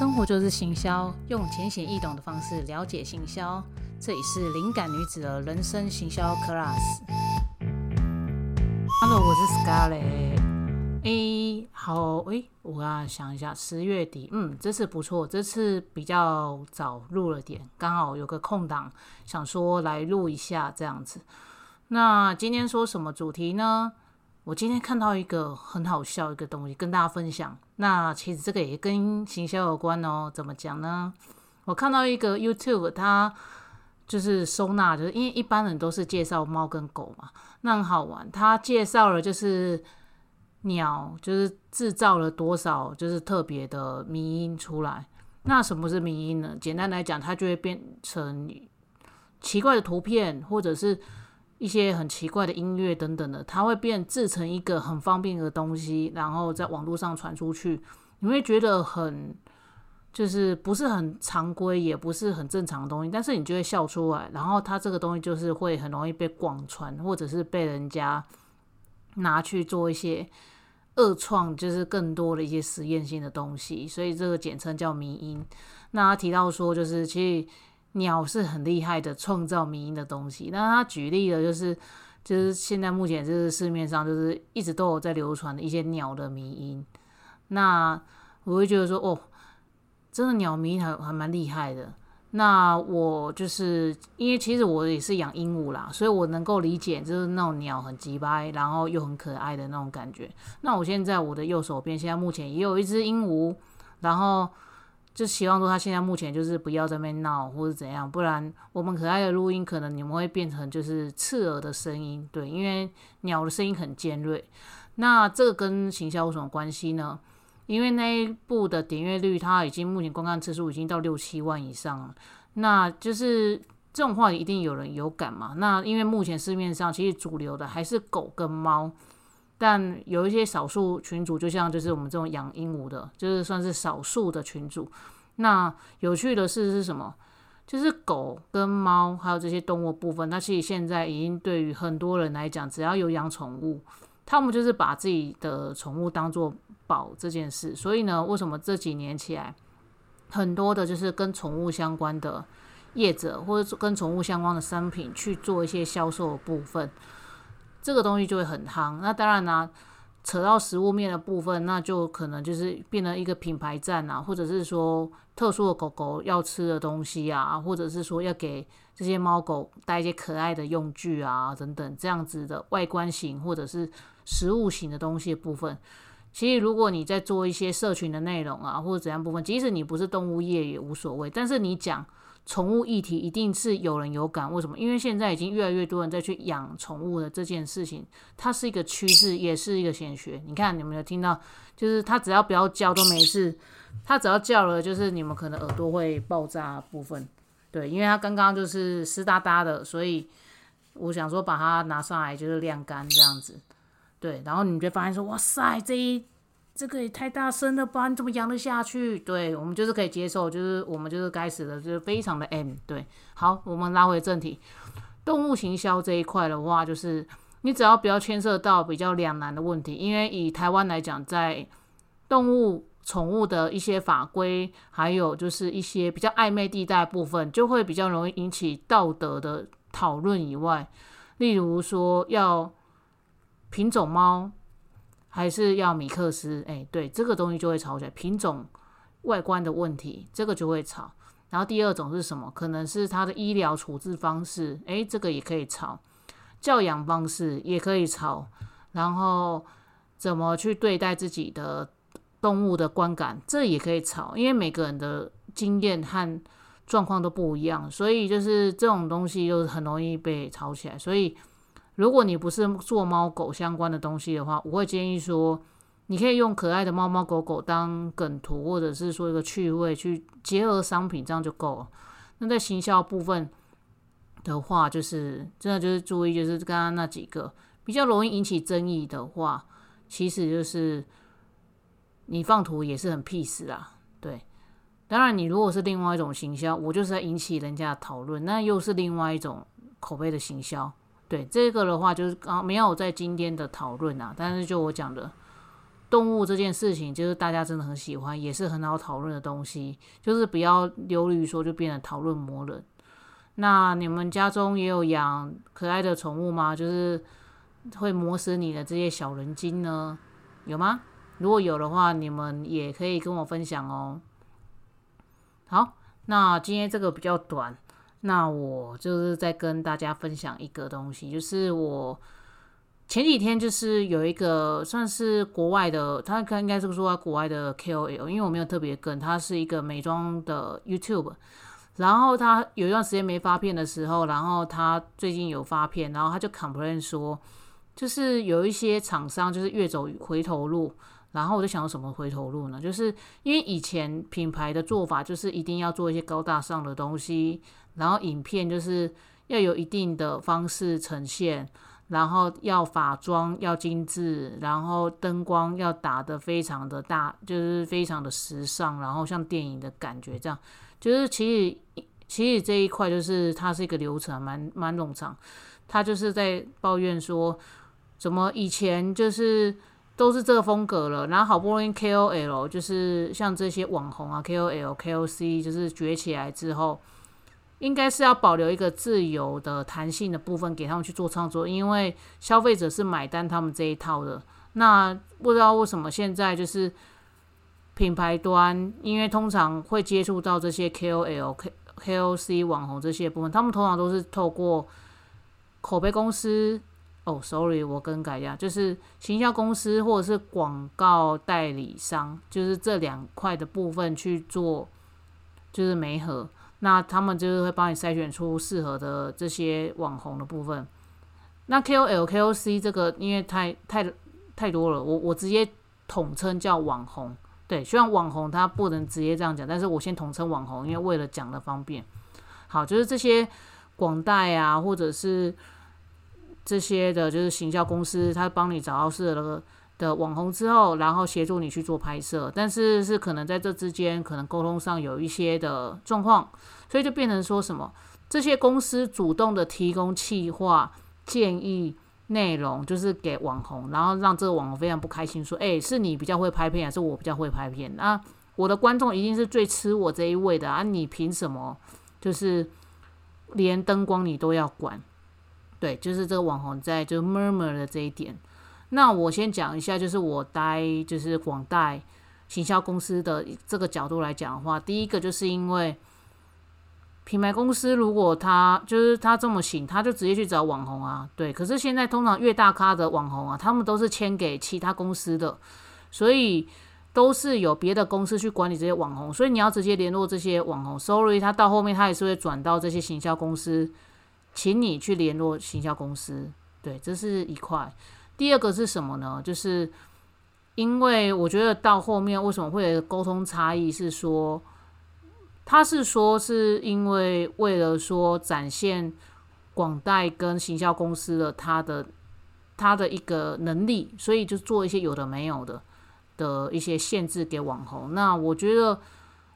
生活就是行销，用浅显易懂的方式了解行销。这里是灵感女子的人生行销 class。Hello，我是 Scarlett。诶，好，诶，我要想一下，十月底，嗯，这次不错，这次比较早录了点，刚好有个空档，想说来录一下这样子。那今天说什么主题呢？我今天看到一个很好笑一个东西，跟大家分享。那其实这个也跟行销有关哦。怎么讲呢？我看到一个 YouTube，它就是收纳，就是因为一般人都是介绍猫跟狗嘛，那很好玩。他介绍了就是鸟，就是制造了多少就是特别的迷音出来。那什么是迷音呢？简单来讲，它就会变成奇怪的图片，或者是。一些很奇怪的音乐等等的，它会变制成一个很方便的东西，然后在网络上传出去，你会觉得很就是不是很常规，也不是很正常的东西，但是你就会笑出来。然后它这个东西就是会很容易被广传，或者是被人家拿去做一些恶创，就是更多的一些实验性的东西，所以这个简称叫迷音。那他提到说，就是其实。鸟是很厉害的，创造迷音的东西。那他举例的就是，就是现在目前就是市面上就是一直都有在流传的一些鸟的迷音。那我会觉得说，哦，真的鸟迷还还蛮厉害的。那我就是因为其实我也是养鹦鹉啦，所以我能够理解就是那种鸟很急掰，然后又很可爱的那种感觉。那我现在我的右手边现在目前也有一只鹦鹉，然后。就希望说他现在目前就是不要在那边闹或者怎样，不然我们可爱的录音可能你们会变成就是刺耳的声音，对，因为鸟的声音很尖锐。那这个跟行销有什么关系呢？因为那一部的点阅率，它已经目前观看次数已经到六七万以上了。那就是这种话一定有人有感嘛？那因为目前市面上其实主流的还是狗跟猫。但有一些少数群主，就像就是我们这种养鹦鹉的，就是算是少数的群主。那有趣的事是什么？就是狗跟猫还有这些动物部分，那其实现在已经对于很多人来讲，只要有养宠物，他们就是把自己的宠物当做宝这件事。所以呢，为什么这几年起来，很多的就是跟宠物相关的业者，或者跟宠物相关的商品去做一些销售的部分？这个东西就会很夯，那当然呢，扯到食物面的部分，那就可能就是变成一个品牌站啊，或者是说特殊的狗狗要吃的东西啊，或者是说要给这些猫狗带一些可爱的用具啊等等这样子的外观型或者是食物型的东西的部分。其实如果你在做一些社群的内容啊，或者怎样部分，即使你不是动物业也无所谓，但是你讲。宠物议题一定是有人有感，为什么？因为现在已经越来越多人在去养宠物的这件事情，它是一个趋势，也是一个显学。你看，你们有听到？就是它只要不要叫都没事，它只要叫了，就是你们可能耳朵会爆炸部分。对，因为它刚刚就是湿哒哒的，所以我想说把它拿上来就是晾干这样子。对，然后你就发现说，哇塞，这一。这个也太大声了吧？你怎么养得下去？对我们就是可以接受，就是我们就是该死的，就是非常的 M。对，好，我们拉回正题，动物行销这一块的话，就是你只要不要牵涉到比较两难的问题，因为以台湾来讲，在动物宠物的一些法规，还有就是一些比较暧昧地带部分，就会比较容易引起道德的讨论以外，例如说要品种猫。还是要米克斯，哎，对，这个东西就会吵起来。品种、外观的问题，这个就会吵。然后第二种是什么？可能是它的医疗处置方式，哎，这个也可以吵。教养方式也可以吵。然后怎么去对待自己的动物的观感，这也可以吵。因为每个人的经验和状况都不一样，所以就是这种东西就是很容易被吵起来。所以。如果你不是做猫狗相关的东西的话，我会建议说，你可以用可爱的猫猫狗狗当梗图，或者是说一个趣味去结合商品，这样就够了。那在行销部分的话，就是真的就是注意，就是刚刚那几个比较容易引起争议的话，其实就是你放图也是很 peace 啦。对，当然你如果是另外一种行销，我就是在引起人家讨论，那又是另外一种口碑的行销。对这个的话，就是刚没有在今天的讨论啊，但是就我讲的，动物这件事情，就是大家真的很喜欢，也是很好讨论的东西，就是不要流于说就变成讨论魔人。那你们家中也有养可爱的宠物吗？就是会磨死你的这些小人精呢？有吗？如果有的话，你们也可以跟我分享哦。好，那今天这个比较短，那我就是再跟大家分享一个东西，就是我前几天就是有一个算是国外的，他应该是说国外的 KOL，因为我没有特别跟，他是一个美妆的 YouTube。然后他有一段时间没发片的时候，然后他最近有发片，然后他就 complain 说，就是有一些厂商就是越走回头路。然后我就想到，什么回头路呢？就是因为以前品牌的做法就是一定要做一些高大上的东西，然后影片就是要有一定的方式呈现，然后要法妆要精致，然后灯光要打得非常的大，就是非常的时尚，然后像电影的感觉这样。就是其实其实这一块就是它是一个流程，蛮蛮冗长。他就是在抱怨说，怎么以前就是都是这个风格了，然后好不容易 KOL 就是像这些网红啊，KOL、KOC 就是崛起来之后，应该是要保留一个自由的弹性的部分给他们去做创作，因为消费者是买单他们这一套的。那不知道为什么现在就是。品牌端，因为通常会接触到这些 KOL、K KOC 网红这些部分，他们通常都是透过口碑公司。哦，sorry，我更改一下，就是行销公司或者是广告代理商，就是这两块的部分去做，就是媒合。那他们就是会帮你筛选出适合的这些网红的部分。那 KOL、KOC 这个，因为太太太多了，我我直接统称叫网红。对，虽然网红他不能直接这样讲，但是我先统称网红，因为为了讲的方便。好，就是这些广代啊，或者是这些的，就是行销公司，他帮你找到适合的的网红之后，然后协助你去做拍摄，但是是可能在这之间可能沟通上有一些的状况，所以就变成说什么，这些公司主动的提供企划建议。内容就是给网红，然后让这个网红非常不开心，说：“哎，是你比较会拍片，还是我比较会拍片？那我的观众一定是最吃我这一位的啊！你凭什么就是连灯光你都要管？对，就是这个网红在就 murmur 的这一点。那我先讲一下，就是我待就是广代行销公司的这个角度来讲的话，第一个就是因为。品牌公司如果他就是他这么行，他就直接去找网红啊，对。可是现在通常越大咖的网红啊，他们都是签给其他公司的，所以都是有别的公司去管理这些网红，所以你要直接联络这些网红。Sorry，他到后面他也是会转到这些行销公司，请你去联络行销公司。对，这是一块。第二个是什么呢？就是因为我觉得到后面为什么会有沟通差异，是说。他是说，是因为为了说展现广代跟行销公司的他的他的一个能力，所以就做一些有的没有的的一些限制给网红。那我觉得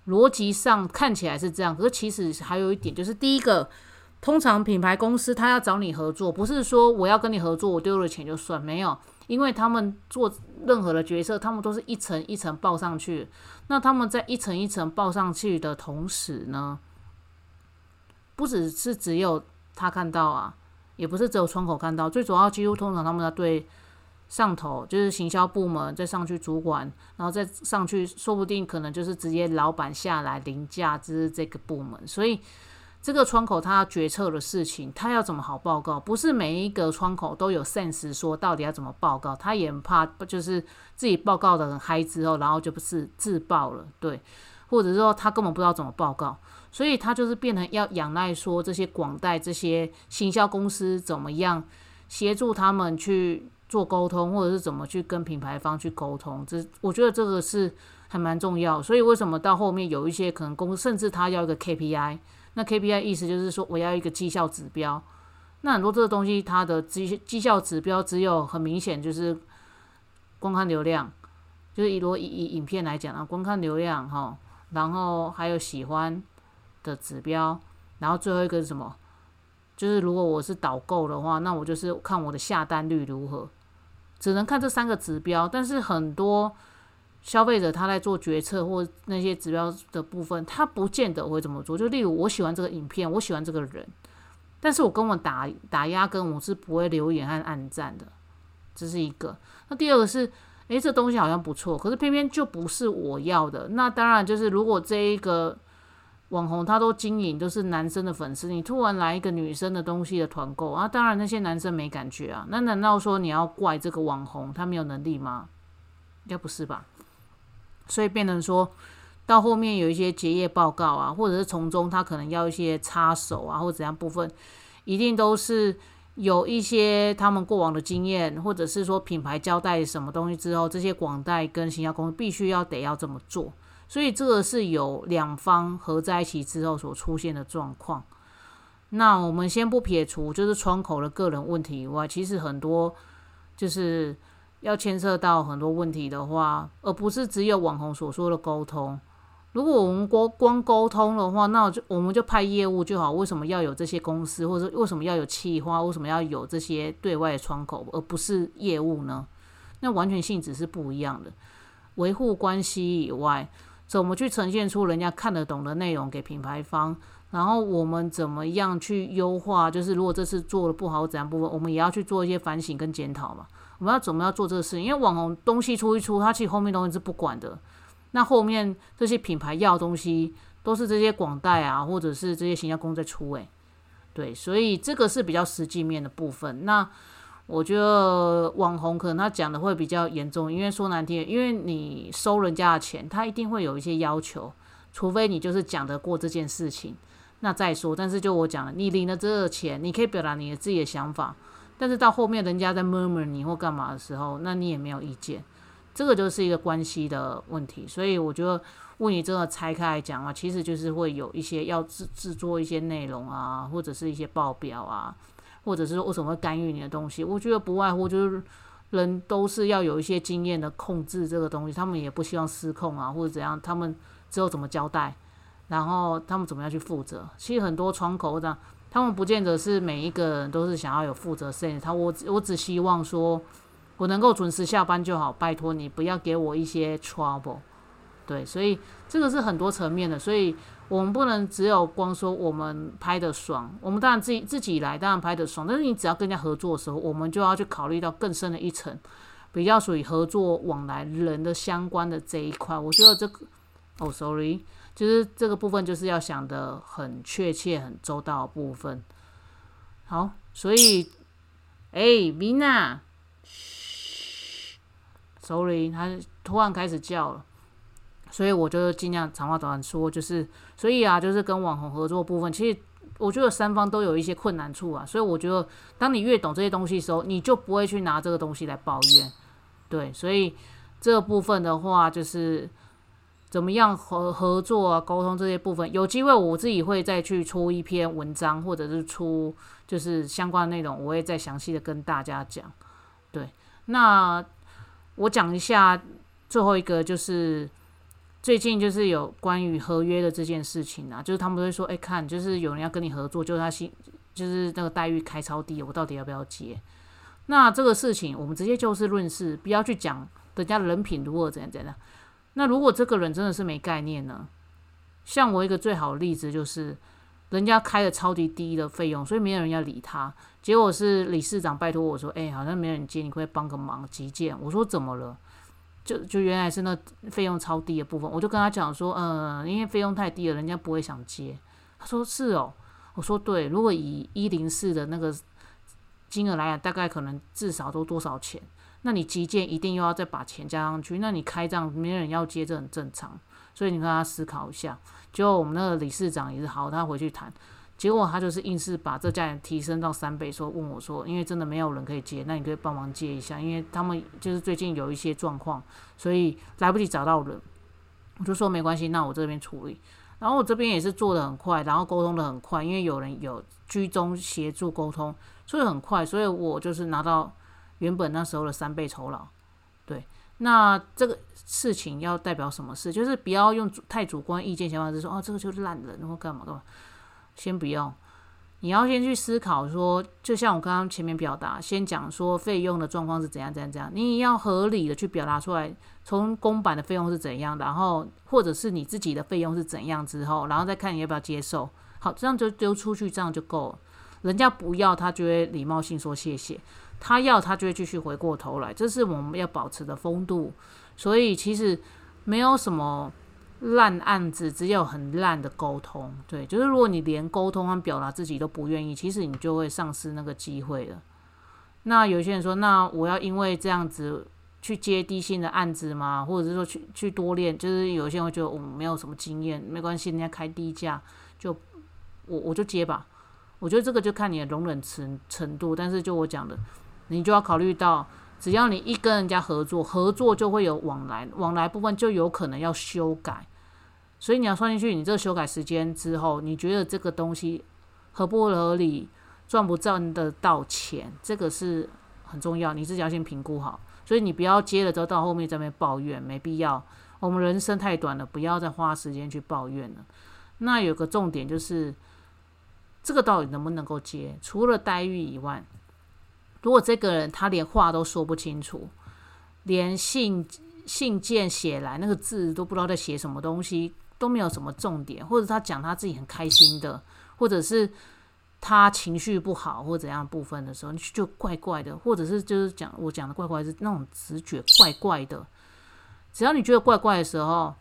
逻辑上看起来是这样，可是其实还有一点，就是第一个，通常品牌公司他要找你合作，不是说我要跟你合作，我丢了钱就算没有。因为他们做任何的决策，他们都是一层一层报上去。那他们在一层一层报上去的同时呢，不只是只有他看到啊，也不是只有窗口看到。最主要，几乎通常他们要对上头，就是行销部门再上去主管，然后再上去，说不定可能就是直接老板下来凌驾之这个部门，所以。这个窗口他决策的事情，他要怎么好报告？不是每一个窗口都有 sense 说到底要怎么报告，他也怕就是自己报告的很嗨之后，然后就不是自爆了，对，或者说他根本不知道怎么报告，所以他就是变成要仰赖说这些广代这些行销公司怎么样协助他们去做沟通，或者是怎么去跟品牌方去沟通，这我觉得这个是还蛮重要。所以为什么到后面有一些可能公司甚至他要一个 KPI。那 KPI 意思就是说，我要一个绩效指标。那很多这个东西，它的绩绩效指标只有很明显就是观看流量，就是以如果以以影片来讲啊，观看流量哈，然后还有喜欢的指标，然后最后一个是什么？就是如果我是导购的话，那我就是看我的下单率如何。只能看这三个指标，但是很多消费者他在做决策或那些指标的部分，他不见得会这么做。就例如我喜欢这个影片，我喜欢这个人，但是我跟我打打压跟我是不会留言和暗赞的，这是一个。那第二个是，诶，这东西好像不错，可是偏偏就不是我要的。那当然就是如果这一个。网红他都经营都是男生的粉丝，你突然来一个女生的东西的团购啊，当然那些男生没感觉啊。那难道说你要怪这个网红他没有能力吗？应该不是吧？所以变成说到后面有一些结业报告啊，或者是从中他可能要一些插手啊，或者怎样部分，一定都是有一些他们过往的经验，或者是说品牌交代什么东西之后，这些广代跟行销公司必须要得要这么做。所以这个是有两方合在一起之后所出现的状况。那我们先不撇除就是窗口的个人问题以外，其实很多就是要牵涉到很多问题的话，而不是只有网红所说的沟通。如果我们光光沟通的话，那我就我们就派业务就好。为什么要有这些公司，或者为什么要有企划，为什么要有这些对外的窗口，而不是业务呢？那完全性质是不一样的。维护关系以外。怎么去呈现出人家看得懂的内容给品牌方？然后我们怎么样去优化？就是如果这次做的不好怎样部分，我们也要去做一些反省跟检讨嘛。我们要怎么样做这个事情？因为网红东西出一出，他其实后面东西是不管的。那后面这些品牌要东西，都是这些广代啊，或者是这些行销公在出诶。对，所以这个是比较实际面的部分。那我觉得网红可能他讲的会比较严重，因为说难听，因为你收人家的钱，他一定会有一些要求，除非你就是讲得过这件事情，那再说。但是就我讲了，你领了这个钱，你可以表达你的自己的想法，但是到后面人家在 murmur 你或干嘛的时候，那你也没有意见，这个就是一个关系的问题。所以我觉得，问你这个拆开来讲啊，其实就是会有一些要制制作一些内容啊，或者是一些报表啊。或者是说为什么会干预你的东西？我觉得不外乎就是人都是要有一些经验的控制这个东西，他们也不希望失控啊，或者怎样，他们之后怎么交代，然后他们怎么样去负责？其实很多窗口这样，他们不见得是每一个人都是想要有负责性。他我我只希望说我能够准时下班就好，拜托你不要给我一些 trouble。对，所以这个是很多层面的，所以。我们不能只有光说我们拍的爽，我们当然自己自己来，当然拍的爽。但是你只要跟人家合作的时候，我们就要去考虑到更深的一层，比较属于合作往来人的相关的这一块。我觉得这个，哦，sorry，就是这个部分就是要想的很确切、很周到的部分。好，所以，哎，Vina，嘘，sorry，他突然开始叫了。所以我就尽量长话短说，就是所以啊，就是跟网红合作部分，其实我觉得三方都有一些困难处啊。所以我觉得，当你越懂这些东西的时候，你就不会去拿这个东西来抱怨。对，所以这部分的话，就是怎么样合合作啊、沟通这些部分，有机会我自己会再去出一篇文章，或者是出就是相关的内容，我会再详细的跟大家讲。对，那我讲一下最后一个就是。最近就是有关于合约的这件事情啊，就是他们会说，哎，看，就是有人要跟你合作，就是他薪，就是那个待遇开超低，我到底要不要接？那这个事情，我们直接就事论事，不要去讲人家人品如何怎样怎样。那如果这个人真的是没概念呢？像我一个最好的例子就是，人家开了超级低的费用，所以没有人要理他。结果是理事长拜托我说，哎，好像没人接，你可以帮个忙，急件。我说怎么了？就就原来是那费用超低的部分，我就跟他讲说，嗯，因为费用太低了，人家不会想接。他说是哦，我说对，如果以一零四的那个金额来讲，大概可能至少都多少钱？那你急件一定又要再把钱加上去，那你开账没人要接，这很正常。所以你跟他思考一下。结果我们那个理事长也是好，他回去谈。结果他就是硬是把这价钱提升到三倍，说问我说，因为真的没有人可以接，那你可以帮忙接一下，因为他们就是最近有一些状况，所以来不及找到人。我就说没关系，那我这边处理。然后我这边也是做的很快，然后沟通的很快，因为有人有居中协助沟通，所以很快，所以我就是拿到原本那时候的三倍酬劳。对，那这个事情要代表什么事？就是不要用太主观意见想法，就说哦这个就是烂人或干嘛干嘛。先不要，你要先去思考说，就像我刚刚前面表达，先讲说费用的状况是怎样怎样怎样，你要合理的去表达出来，从公版的费用是怎样，然后或者是你自己的费用是怎样之后，然后再看你要不要接受。好，这样就丢出去，这样就够了。人家不要，他就会礼貌性说谢谢；他要，他就会继续回过头来。这是我们要保持的风度。所以其实没有什么。烂案子只有很烂的沟通，对，就是如果你连沟通和表达自己都不愿意，其实你就会丧失那个机会了。那有些人说，那我要因为这样子去接低薪的案子吗？或者是说去去多练？就是有些人会觉得我没有什么经验，没关系，人家开低价，就我我就接吧。我觉得这个就看你的容忍程程度，但是就我讲的，你就要考虑到。只要你一跟人家合作，合作就会有往来，往来部分就有可能要修改，所以你要算进去。你这个修改时间之后，你觉得这个东西合不合理，赚不赚得到钱，这个是很重要，你自己要先评估好。所以你不要接了之后到后面在那边抱怨，没必要。我们人生太短了，不要再花时间去抱怨了。那有个重点就是，这个到底能不能够接？除了待遇以外。如果这个人他连话都说不清楚，连信信件写来那个字都不知道在写什么东西，都没有什么重点，或者他讲他自己很开心的，或者是他情绪不好或怎样部分的时候，你就怪怪的，或者是就是讲我讲的怪怪是那种直觉怪怪的。只要你觉得怪怪的时候，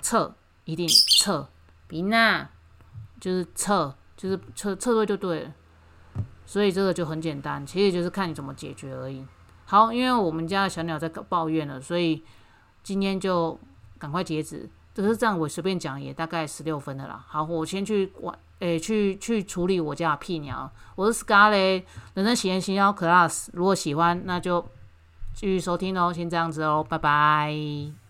撤一定撤，别那就是撤，就是撤撤退就对了。所以这个就很简单，其实就是看你怎么解决而已。好，因为我们家的小鸟在抱怨了，所以今天就赶快截止。只是这样，我随便讲也大概十六分的啦。好，我先去玩，诶，去去处理我家的屁鸟。我是 Scarlet，人生喜宴新幺 Class。如果喜欢，那就继续收听哦。先这样子哦，拜拜。